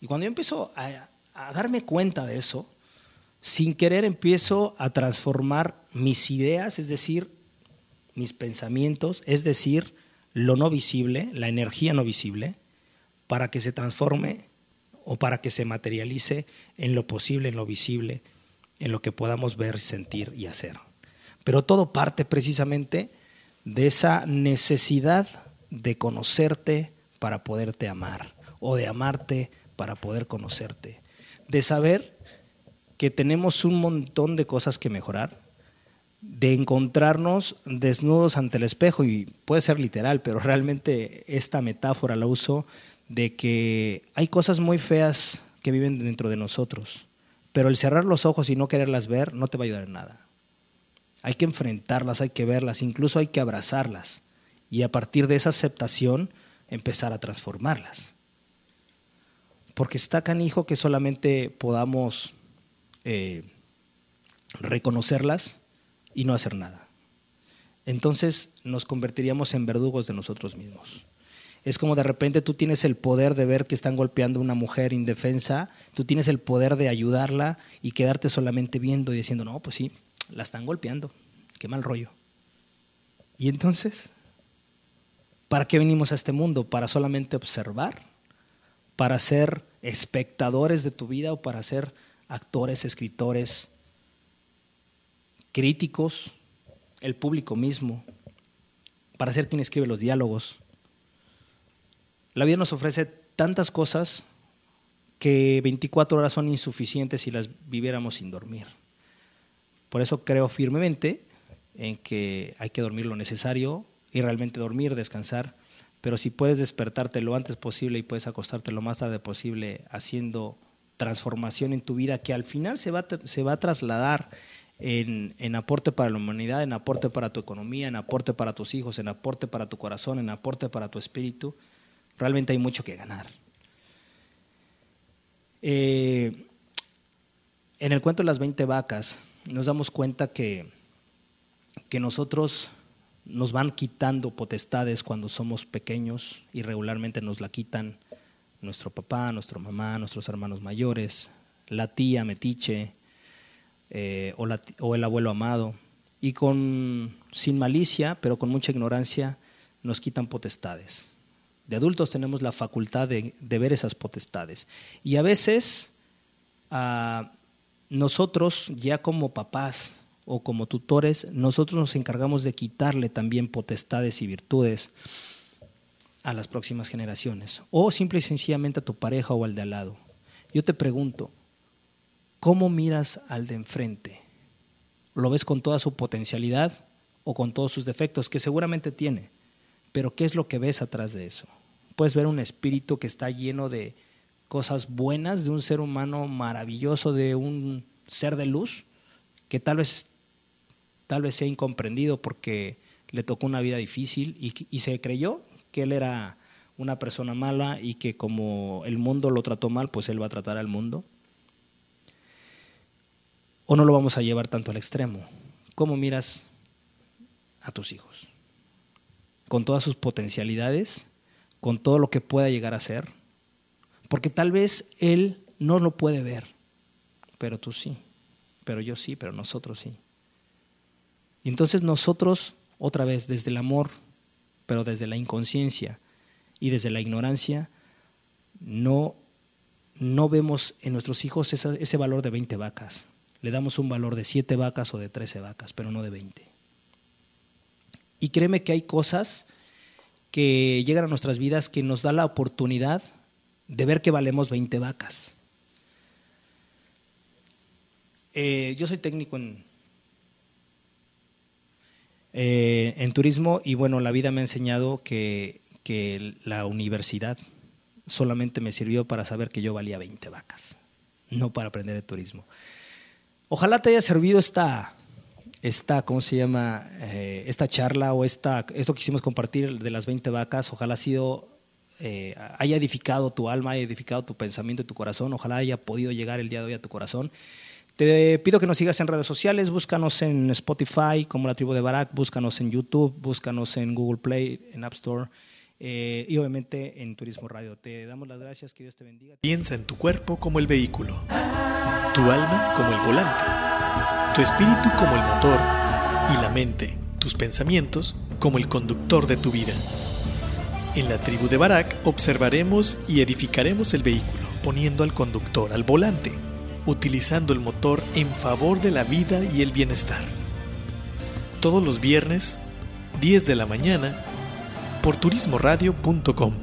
y cuando yo empiezo a, a darme cuenta de eso, sin querer empiezo a transformar mis ideas, es decir, mis pensamientos, es decir, lo no visible, la energía no visible, para que se transforme o para que se materialice en lo posible, en lo visible, en lo que podamos ver, sentir y hacer. Pero todo parte precisamente de esa necesidad de conocerte para poderte amar o de amarte para poder conocerte, de saber que tenemos un montón de cosas que mejorar, de encontrarnos desnudos ante el espejo, y puede ser literal, pero [LAUGHS] realmente esta metáfora la uso de que hay cosas muy feas que viven dentro de nosotros, pero el cerrar los ojos y no quererlas ver no te va a ayudar en nada. Hay que enfrentarlas, hay que verlas, incluso hay que abrazarlas y a partir de esa aceptación empezar a transformarlas. Porque está canijo que solamente podamos eh, reconocerlas y no hacer nada. Entonces nos convertiríamos en verdugos de nosotros mismos. Es como de repente tú tienes el poder de ver que están golpeando a una mujer indefensa, tú tienes el poder de ayudarla y quedarte solamente viendo y diciendo, no, pues sí, la están golpeando, qué mal rollo. Y entonces, ¿para qué venimos a este mundo? ¿Para solamente observar? ¿Para ser espectadores de tu vida o para ser actores, escritores, críticos, el público mismo, para ser quien escribe los diálogos. La vida nos ofrece tantas cosas que 24 horas son insuficientes si las viviéramos sin dormir. Por eso creo firmemente en que hay que dormir lo necesario y realmente dormir, descansar, pero si puedes despertarte lo antes posible y puedes acostarte lo más tarde posible haciendo transformación en tu vida que al final se va, se va a trasladar en, aporte para la humanidad, en aporte para tu economía, en aporte para tus hijos, en aporte para tu corazón, en aporte para tu espíritu, realmente hay mucho que ganar. Eh, en el cuento de las 20 vacas nos damos cuenta que, que nosotros nos van quitando potestades cuando somos pequeños y regularmente nos la quitan nuestro papá, nuestra mamá, nuestros hermanos mayores, la tía metiche, eh, o, el abuelo amado, y con, sin malicia, pero con mucha ignorancia, nos quitan potestades. De adultos tenemos la facultad de, ver esas potestades. Y a veces ah, nosotros ya como papás o como tutores, nosotros nos encargamos de quitarle también potestades y virtudes a las próximas generaciones, o simple y sencillamente a tu pareja o al de al lado. Yo te pregunto, ¿cómo miras al de enfrente? ¿Lo ves con toda su potencialidad o con todos sus defectos, que seguramente tiene? Pero ¿qué es lo que ves atrás de eso? Puedes ver un espíritu que está lleno de cosas buenas, de un ser humano maravilloso, de un ser de luz, que tal vez, tal vez sea incomprendido porque le tocó una vida difícil y, y se creyó que él era una persona mala y que como el mundo lo trató mal, pues él va a tratar al mundo. ¿O no lo vamos a llevar tanto al extremo? ¿Cómo miras a tus hijos? Con todas sus potencialidades, con todo lo que pueda llegar a ser. Porque tal vez él no lo puede ver, pero tú sí, pero yo sí, pero nosotros sí. Y entonces nosotros, otra vez, desde el amor, pero desde la inconsciencia y desde la ignorancia, no, no vemos en nuestros hijos ese valor de 20 vacas. Le damos un valor de 7 vacas o de 13 vacas, pero no de 20. Y créeme que hay cosas que llegan a nuestras vidas que nos da la oportunidad de ver que valemos 20 vacas. Eh, yo soy técnico en, eh, en turismo y bueno, la vida me ha enseñado que, que la universidad solamente me sirvió para saber que yo valía 20 vacas, no para aprender de turismo. Ojalá te haya servido esta, esta ¿cómo se llama? Eh, esta charla o esta, esto que quisimos compartir de las 20 vacas, ojalá sido, eh, haya edificado tu alma, haya edificado tu pensamiento y tu corazón, ojalá haya podido llegar el día de hoy a tu corazón. Te pido que nos sigas en redes sociales, búscanos en Spotify como la tribu de Barak, búscanos en YouTube, búscanos en Google Play, en App Store eh, y obviamente en Turismo Radio. Te damos las gracias, que Dios te bendiga. Piensa en tu cuerpo como el vehículo, tu alma como el volante, tu espíritu como el motor y la mente, tus pensamientos como el conductor de tu vida. En la tribu de Barak observaremos y edificaremos el vehículo, poniendo al conductor al volante utilizando el motor en favor de la vida y el bienestar. Todos los viernes, 10 de la mañana, por turismoradio.com.